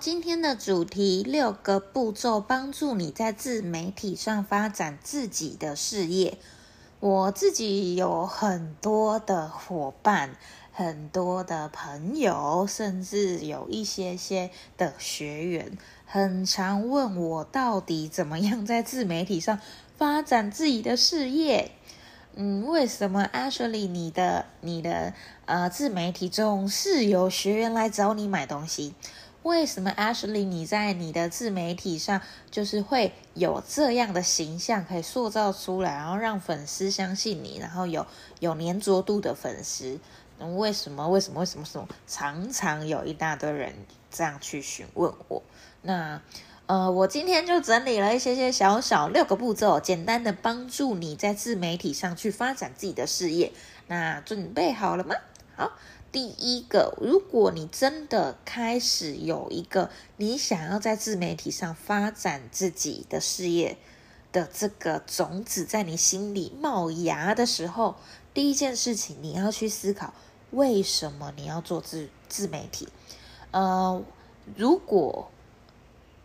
今天的主题六个步骤帮助你在自媒体上发展自己的事业。我自己有很多的伙伴，很多的朋友，甚至有一些些的学员，很常问我到底怎么样在自媒体上发展自己的事业。嗯，为什么 Ashley 你的你的呃自媒体总是有学员来找你买东西？为什么 Ashley 你在你的自媒体上就是会有这样的形象可以塑造出来，然后让粉丝相信你，然后有有粘着度的粉丝？为什么？为什么？为什么？什么？常常有一大堆人这样去询问我。那呃，我今天就整理了一些些小小六个步骤，简单的帮助你在自媒体上去发展自己的事业。那准备好了吗？好。第一个，如果你真的开始有一个你想要在自媒体上发展自己的事业的这个种子在你心里冒芽的时候，第一件事情你要去思考，为什么你要做自自媒体？呃，如果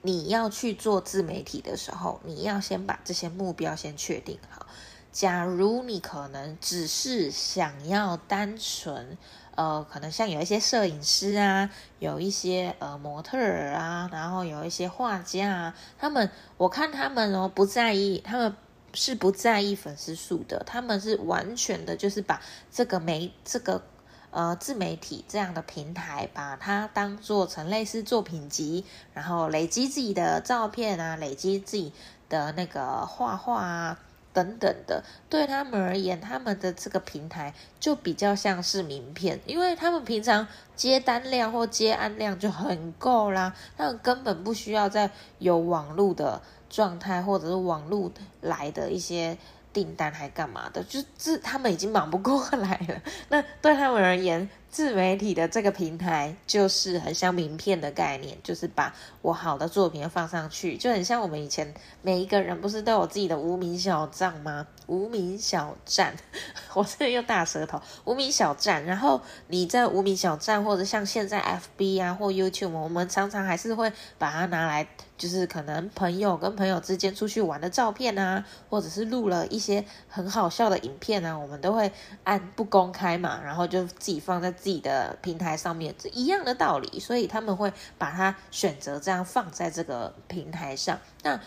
你要去做自媒体的时候，你要先把这些目标先确定好。假如你可能只是想要单纯。呃，可能像有一些摄影师啊，有一些呃模特儿啊，然后有一些画家啊，他们我看他们哦不在意，他们是不在意粉丝数的，他们是完全的，就是把这个媒这个呃自媒体这样的平台，把它当做成类似作品集，然后累积自己的照片啊，累积自己的那个画画啊。等等的，对他们而言，他们的这个平台就比较像是名片，因为他们平常接单量或接案量就很够啦，他们根本不需要再有网络的状态，或者是网络来的一些订单还干嘛的，就是他们已经忙不过来了。那对他们而言，自媒体的这个平台就是很像名片的概念，就是把我好的作品放上去，就很像我们以前每一个人不是都有自己的无名小站吗？无名小站，我这用大舌头，无名小站。然后你在无名小站，或者像现在 FB 啊或 YouTube，我们常常还是会把它拿来，就是可能朋友跟朋友之间出去玩的照片啊，或者是录了一些很好笑的影片啊，我们都会按不公开嘛，然后就自己放在。自己的平台上面，一样的道理，所以他们会把它选择这样放在这个平台上。那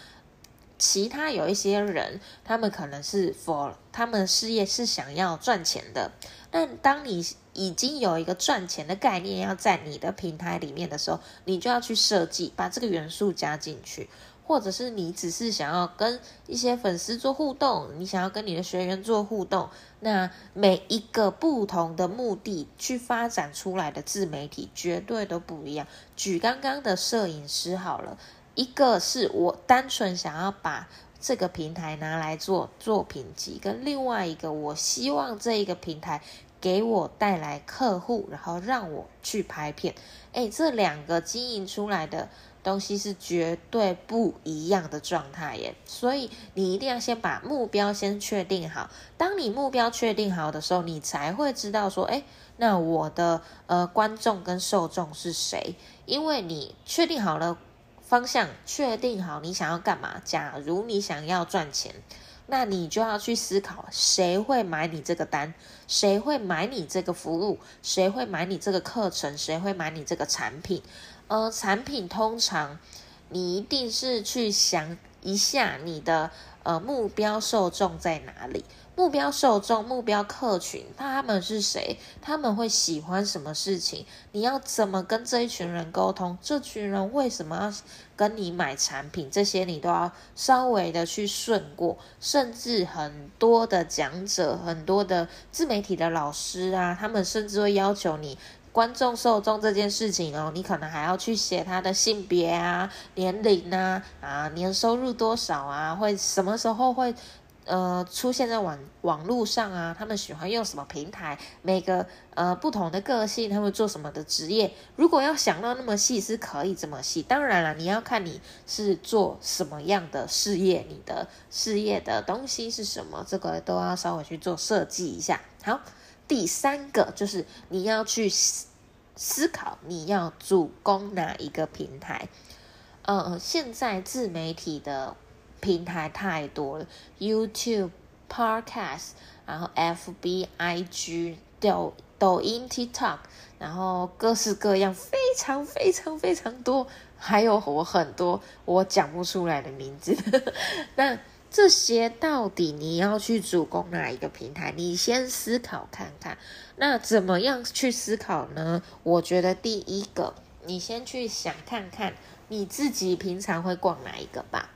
其他有一些人，他们可能是 for 他们事业是想要赚钱的。那当你已经有一个赚钱的概念要在你的平台里面的时候，你就要去设计，把这个元素加进去。或者是你只是想要跟一些粉丝做互动，你想要跟你的学员做互动，那每一个不同的目的去发展出来的自媒体绝对都不一样。举刚刚的摄影师好了，一个是我单纯想要把这个平台拿来做作品集，跟另外一个我希望这一个平台给我带来客户，然后让我去拍片。诶，这两个经营出来的。东西是绝对不一样的状态耶，所以你一定要先把目标先确定好。当你目标确定好的时候，你才会知道说，哎，那我的呃观众跟受众是谁？因为你确定好了方向，确定好你想要干嘛。假如你想要赚钱，那你就要去思考谁会买你这个单，谁会买你这个服务，谁会买你这个课程，谁会买你这个产品。呃，产品通常你一定是去想一下你的呃目标受众在哪里，目标受众、目标客群他们是谁，他们会喜欢什么事情，你要怎么跟这一群人沟通，这群人为什么要跟你买产品，这些你都要稍微的去顺过，甚至很多的讲者、很多的自媒体的老师啊，他们甚至会要求你。观众受众这件事情哦，你可能还要去写他的性别啊、年龄啊、啊年收入多少啊，会什么时候会。呃，出现在网网络上啊，他们喜欢用什么平台？每个呃不同的个性，他们做什么的职业？如果要想到那么细，是可以这么细。当然了，你要看你是做什么样的事业，你的事业的东西是什么，这个都要稍微去做设计一下。好，第三个就是你要去思考，你要主攻哪一个平台？呃，现在自媒体的。平台太多了，YouTube、Podcast，然后 FB、IG、抖抖音、TikTok，然后各式各样，非常非常非常多，还有我很多我讲不出来的名字。那这些到底你要去主攻哪一个平台？你先思考看看。那怎么样去思考呢？我觉得第一个，你先去想看看你自己平常会逛哪一个吧。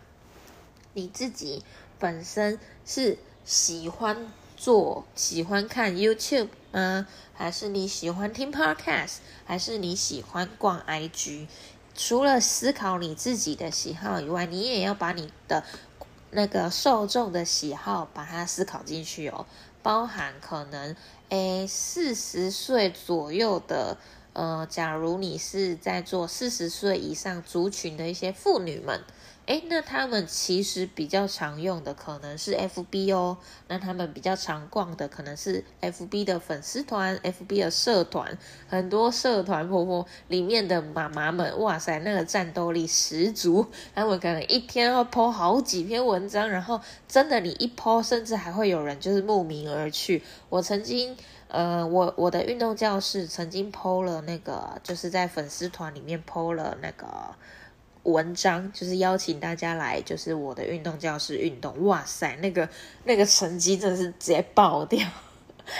你自己本身是喜欢做、喜欢看 YouTube 吗？还是你喜欢听 Podcast？还是你喜欢逛 IG？除了思考你自己的喜好以外，你也要把你的那个受众的喜好把它思考进去哦，包含可能诶四十岁左右的。呃，假如你是在做四十岁以上族群的一些妇女们，诶，那他们其实比较常用的可能是 FB 哦，那他们比较常逛的可能是 FB 的粉丝团、FB 的社团，很多社团婆婆里面的妈妈们，哇塞，那个战斗力十足，他们可能一天要 po 好几篇文章，然后真的你一 po，甚至还会有人就是慕名而去。我曾经。呃，我我的运动教室曾经 PO 了那个，就是在粉丝团里面 PO 了那个文章，就是邀请大家来，就是我的运动教室运动。哇塞，那个那个成绩真的是直接爆掉，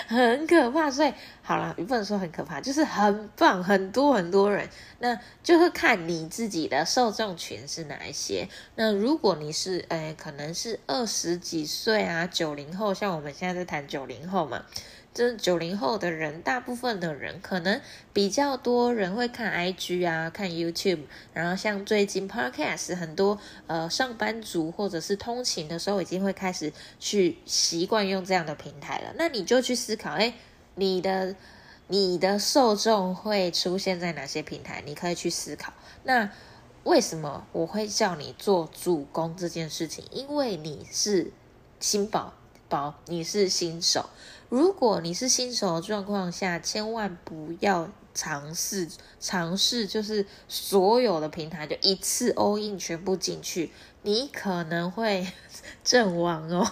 很可怕。所以好了，不能说很可怕，就是很棒，很多很多人。那就是看你自己的受众群是哪一些。那如果你是，呃，可能是二十几岁啊，九零后，像我们现在在谈九零后嘛。这九零后的人，大部分的人可能比较多人会看 IG 啊，看 YouTube，然后像最近 Podcast 很多呃上班族或者是通勤的时候，已经会开始去习惯用这样的平台了。那你就去思考，哎，你的你的受众会出现在哪些平台？你可以去思考。那为什么我会叫你做主攻这件事情？因为你是新宝宝，你是新手。如果你是新手的状况下，千万不要尝试尝试，就是所有的平台就一次 all in 全部进去，你可能会 阵亡哦。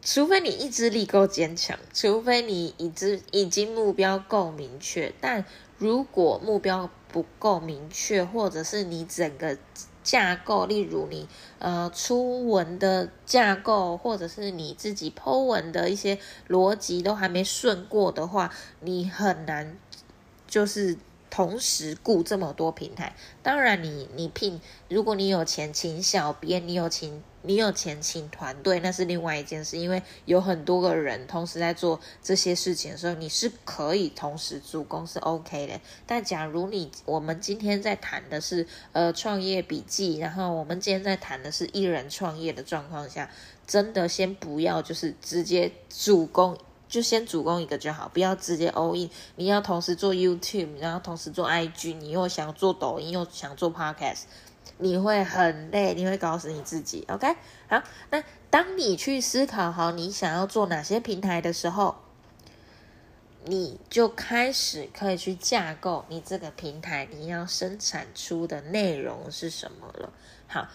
除非你意志力够坚强，除非你已知已经目标够明确，但如果目标不够明确，或者是你整个。架构，例如你呃初文的架构，或者是你自己剖文的一些逻辑都还没顺过的话，你很难就是同时顾这么多平台。当然，你你聘，如果你有钱请小编，你有请。你有钱请团队，那是另外一件事，因为有很多个人同时在做这些事情的时候，你是可以同时主攻是 OK 的。但假如你我们今天在谈的是呃创业笔记，然后我们今天在谈的是一人创业的状况下，真的先不要就是直接主攻，就先主攻一个就好，不要直接 all in。你要同时做 YouTube，然后同时做 IG，你又想做抖音，又想做 Podcast。你会很累，你会搞死你自己。OK，好，那当你去思考好你想要做哪些平台的时候，你就开始可以去架构你这个平台你要生产出的内容是什么了。好，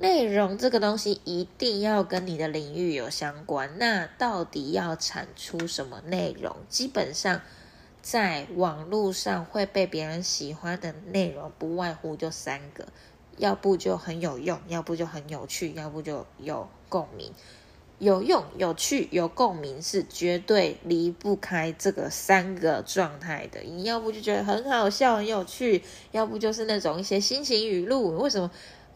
内容这个东西一定要跟你的领域有相关。那到底要产出什么内容？基本上在网络上会被别人喜欢的内容，不外乎就三个。要不就很有用，要不就很有趣，要不就有共鸣。有用、有趣、有共鸣是绝对离不开这个三个状态的。你要不就觉得很好笑、很有趣，要不就是那种一些心情语录。为什么？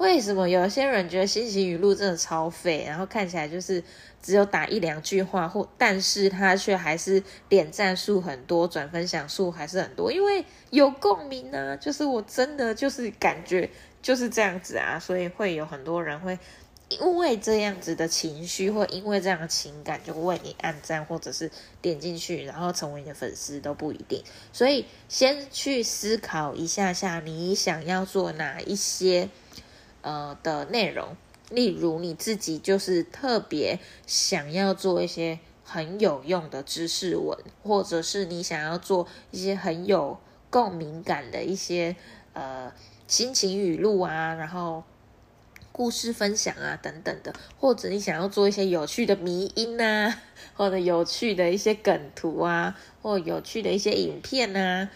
为什么有些人觉得心情语录真的超废，然后看起来就是只有打一两句话，或但是他却还是点赞数很多，转分享数还是很多，因为有共鸣啊，就是我真的就是感觉就是这样子啊，所以会有很多人会。因为这样子的情绪，或因为这样的情感，就为你按赞，或者是点进去，然后成为你的粉丝都不一定。所以先去思考一下下，你想要做哪一些呃的内容。例如你自己就是特别想要做一些很有用的知识文，或者是你想要做一些很有共鸣感的一些呃心情语录啊，然后。故事分享啊，等等的，或者你想要做一些有趣的迷音啊，或者有趣的一些梗图啊，或有趣的一些影片啊，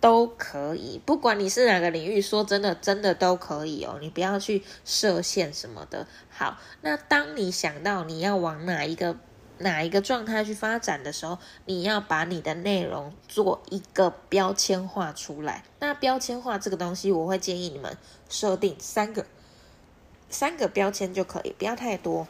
都可以。不管你是哪个领域，说真的，真的都可以哦。你不要去设限什么的。好，那当你想到你要往哪一个哪一个状态去发展的时候，你要把你的内容做一个标签化出来。那标签化这个东西，我会建议你们设定三个。三个标签就可以，不要太多。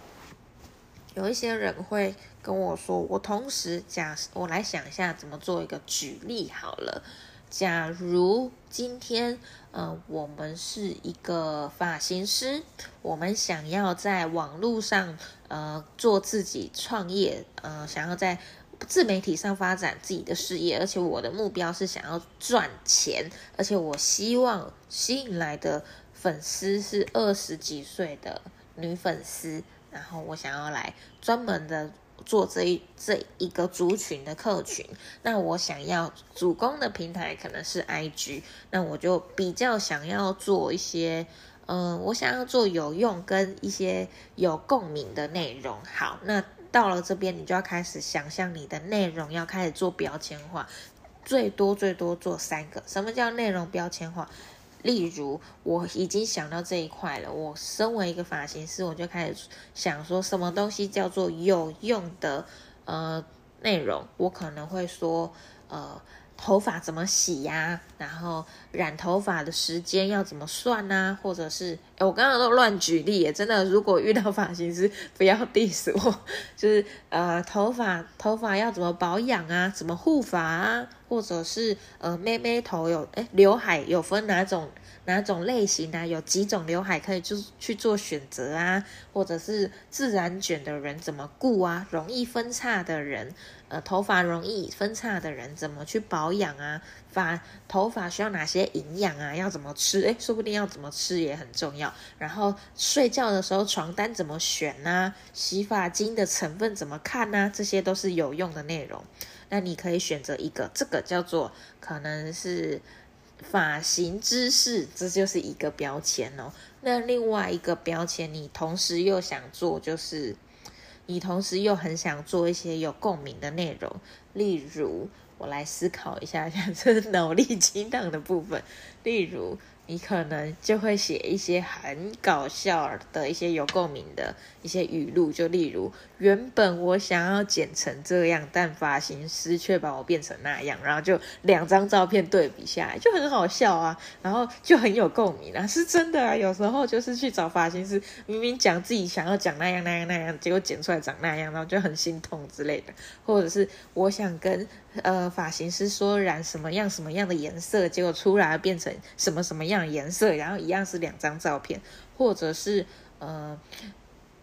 有一些人会跟我说，我同时假，我来想一下怎么做一个举例好了。假如今天，呃，我们是一个发型师，我们想要在网络上，呃，做自己创业，呃，想要在自媒体上发展自己的事业，而且我的目标是想要赚钱，而且我希望吸引来的。粉丝是二十几岁的女粉丝，然后我想要来专门的做这一这一个族群的客群。那我想要主攻的平台可能是 IG，那我就比较想要做一些，嗯，我想要做有用跟一些有共鸣的内容。好，那到了这边，你就要开始想象你的内容要开始做标签化，最多最多做三个。什么叫内容标签化？例如，我已经想到这一块了。我身为一个发型师，我就开始想说，什么东西叫做有用的呃内容？我可能会说，呃。头发怎么洗呀？然后染头发的时间要怎么算呢？或者是，哎，我刚刚都乱举例，真的，如果遇到发型师，不要 diss 我，就是呃，头发头发要怎么保养啊？怎么护发啊？或者是呃，妹妹头有，哎，刘海有分哪种？哪种类型啊？有几种刘海可以就去做选择啊？或者是自然卷的人怎么顾啊？容易分叉的人，呃，头发容易分叉的人怎么去保养啊？发头发需要哪些营养啊？要怎么吃？诶，说不定要怎么吃也很重要。然后睡觉的时候床单怎么选呢？洗发精的成分怎么看呢？这些都是有用的内容。那你可以选择一个，这个叫做可能是。发型知识，这就是一个标签哦。那另外一个标签，你同时又想做，就是你同时又很想做一些有共鸣的内容。例如，我来思考一下，这是脑力激荡的部分。例如。你可能就会写一些很搞笑的一些有共鸣的一些语录，就例如原本我想要剪成这样，但发型师却把我变成那样，然后就两张照片对比下来就很好笑啊，然后就很有共鸣啊，是真的啊。有时候就是去找发型师，明明讲自己想要讲那样那样那样，结果剪出来长那样，然后就很心痛之类的，或者是我想跟。呃，发型师说染什么样什么样的颜色，结果出来变成什么什么样颜色，然后一样是两张照片，或者是呃，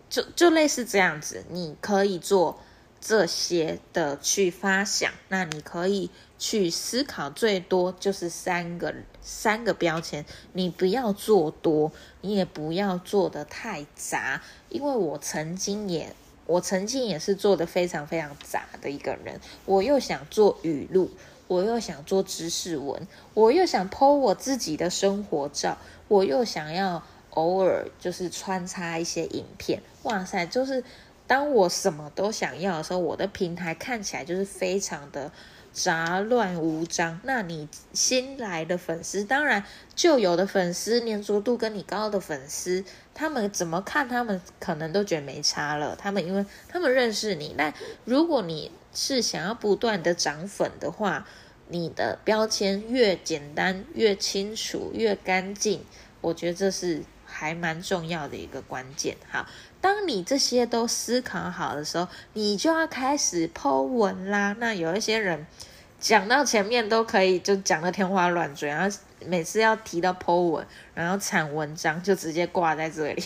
就就类似这样子，你可以做这些的去发想，那你可以去思考，最多就是三个三个标签，你不要做多，你也不要做的太杂，因为我曾经也。我曾经也是做的非常非常杂的一个人，我又想做语录，我又想做知识文，我又想 po 我自己的生活照，我又想要偶尔就是穿插一些影片。哇塞，就是当我什么都想要的时候，我的平台看起来就是非常的。杂乱无章，那你新来的粉丝，当然旧有的粉丝粘着度跟你高的粉丝，他们怎么看？他们可能都觉得没差了。他们因为他们认识你。那如果你是想要不断的涨粉的话，你的标签越简单、越清楚、越干净，我觉得这是还蛮重要的一个关键。好，当你这些都思考好的时候，你就要开始剖文啦。那有一些人讲到前面都可以就讲的天花乱坠，然后每次要提到剖文，然后产文章就直接挂在这里，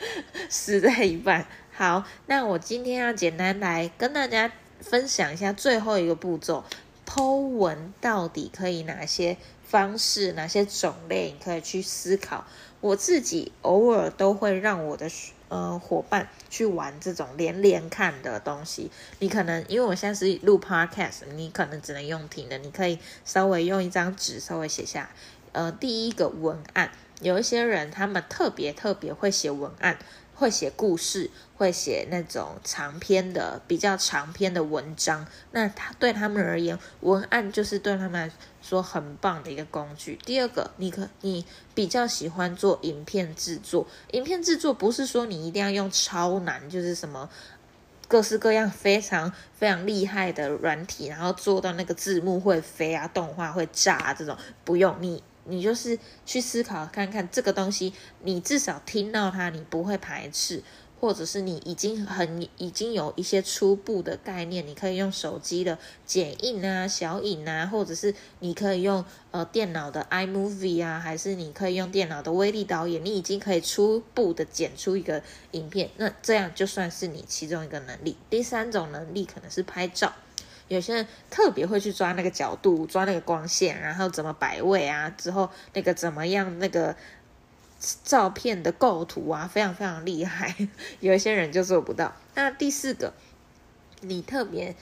死在一半。好，那我今天要简单来跟大家分享一下最后一个步骤，剖文到底可以哪些方式、哪些种类，你可以去思考。我自己偶尔都会让我的呃伙伴去玩这种连连看的东西。你可能因为我现在是录 podcast，你可能只能用听的，你可以稍微用一张纸稍微写下。呃，第一个文案，有一些人他们特别特别会写文案。会写故事，会写那种长篇的、比较长篇的文章。那他对他们而言，文案就是对他们来说很棒的一个工具。第二个，你可你比较喜欢做影片制作。影片制作不是说你一定要用超难，就是什么各式各样非常非常厉害的软体，然后做到那个字幕会飞啊，动画会炸这种，不用你。你就是去思考看看这个东西，你至少听到它，你不会排斥，或者是你已经很已经有一些初步的概念，你可以用手机的剪映啊、小影啊，或者是你可以用呃电脑的 iMovie 啊，还是你可以用电脑的威力导演，你已经可以初步的剪出一个影片，那这样就算是你其中一个能力。第三种能力可能是拍照。有些人特别会去抓那个角度，抓那个光线，然后怎么摆位啊？之后那个怎么样？那个照片的构图啊，非常非常厉害。有一些人就做不到。那第四个，你特别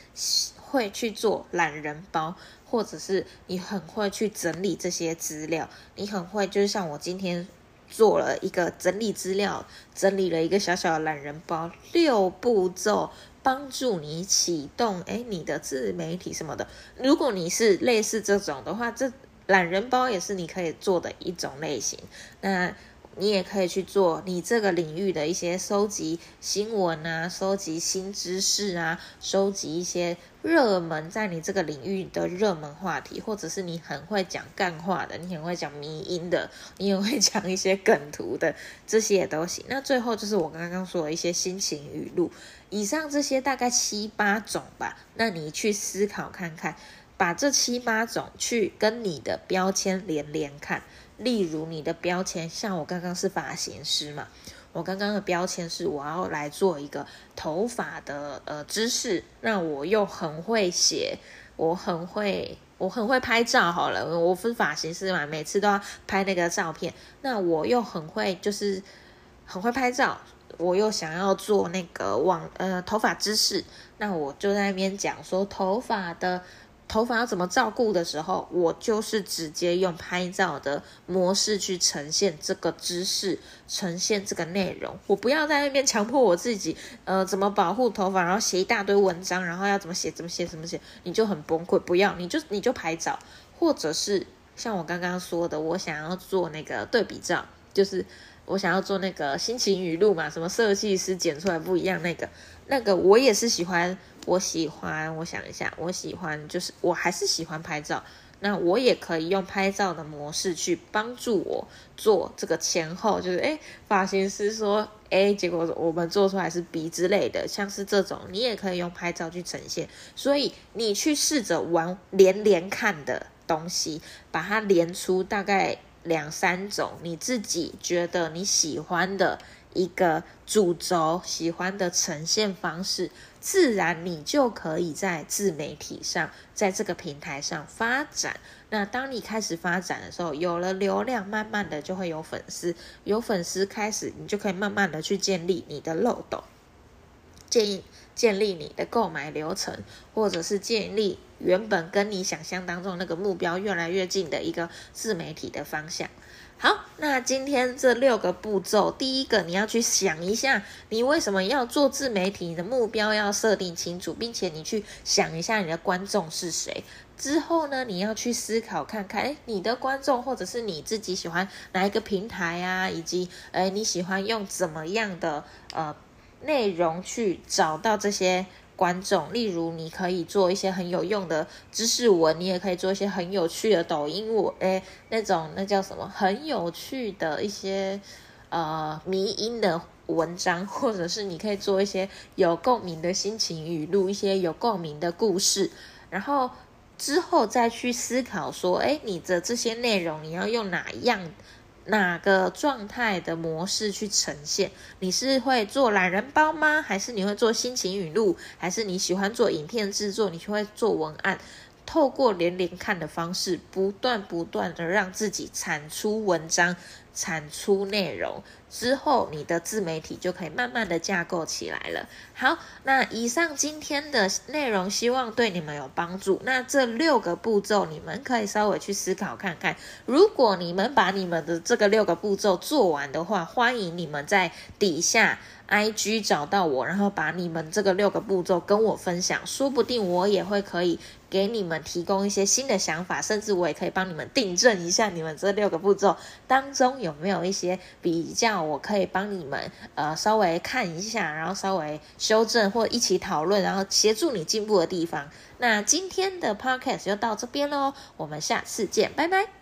会去做懒人包，或者是你很会去整理这些资料，你很会，就是像我今天做了一个整理资料，整理了一个小小的懒人包，六步骤。帮助你启动哎，你的自媒体什么的。如果你是类似这种的话，这懒人包也是你可以做的一种类型。那你也可以去做你这个领域的一些收集新闻啊，收集新知识啊，收集一些热门在你这个领域的热门话题，或者是你很会讲干话的，你很会讲迷音的，你也会讲一些梗图的，这些也都行。那最后就是我刚刚说的一些心情语录。以上这些大概七八种吧，那你去思考看看，把这七八种去跟你的标签连连看。例如你的标签，像我刚刚是发型师嘛，我刚刚的标签是我要来做一个头发的呃知识，那我又很会写，我很会我很会拍照好了，我是发型师嘛，每次都要拍那个照片，那我又很会就是很会拍照。我又想要做那个网呃头发知识，那我就在那边讲说头发的头发要怎么照顾的时候，我就是直接用拍照的模式去呈现这个知识，呈现这个内容。我不要在那边强迫我自己，呃，怎么保护头发，然后写一大堆文章，然后要怎么写怎么写怎么写，你就很崩溃。不要，你就你就拍照，或者是像我刚刚说的，我想要做那个对比照，就是。我想要做那个心情语录嘛，什么设计师剪出来不一样那个，那个我也是喜欢，我喜欢，我想一下，我喜欢就是我还是喜欢拍照，那我也可以用拍照的模式去帮助我做这个前后，就是诶发型师说 A，结果我们做出来是 B 之类的，像是这种你也可以用拍照去呈现，所以你去试着玩连连看的东西，把它连出大概。两三种你自己觉得你喜欢的一个主轴，喜欢的呈现方式，自然你就可以在自媒体上，在这个平台上发展。那当你开始发展的时候，有了流量，慢慢的就会有粉丝，有粉丝开始，你就可以慢慢的去建立你的漏斗，建议建立你的购买流程，或者是建立。原本跟你想象当中那个目标越来越近的一个自媒体的方向。好，那今天这六个步骤，第一个你要去想一下，你为什么要做自媒体？你的目标要设定清楚，并且你去想一下你的观众是谁。之后呢，你要去思考看看，诶，你的观众或者是你自己喜欢哪一个平台啊，以及诶，你喜欢用怎么样的呃内容去找到这些。观众，例如你可以做一些很有用的知识文，你也可以做一些很有趣的抖音文，诶，那种那叫什么？很有趣的一些呃迷音的文章，或者是你可以做一些有共鸣的心情语录，一些有共鸣的故事，然后之后再去思考说，哎，你的这些内容你要用哪一样？哪个状态的模式去呈现？你是会做懒人包吗？还是你会做心情语录？还是你喜欢做影片制作？你会做文案？透过连连看的方式，不断不断的让自己产出文章。产出内容之后，你的自媒体就可以慢慢的架构起来了。好，那以上今天的内容，希望对你们有帮助。那这六个步骤，你们可以稍微去思考看看。如果你们把你们的这个六个步骤做完的话，欢迎你们在底下。I G 找到我，然后把你们这个六个步骤跟我分享，说不定我也会可以给你们提供一些新的想法，甚至我也可以帮你们订正一下你们这六个步骤当中有没有一些比较，我可以帮你们呃稍微看一下，然后稍微修正或一起讨论，然后协助你进步的地方。那今天的 Podcast 就到这边喽，我们下次见，拜拜。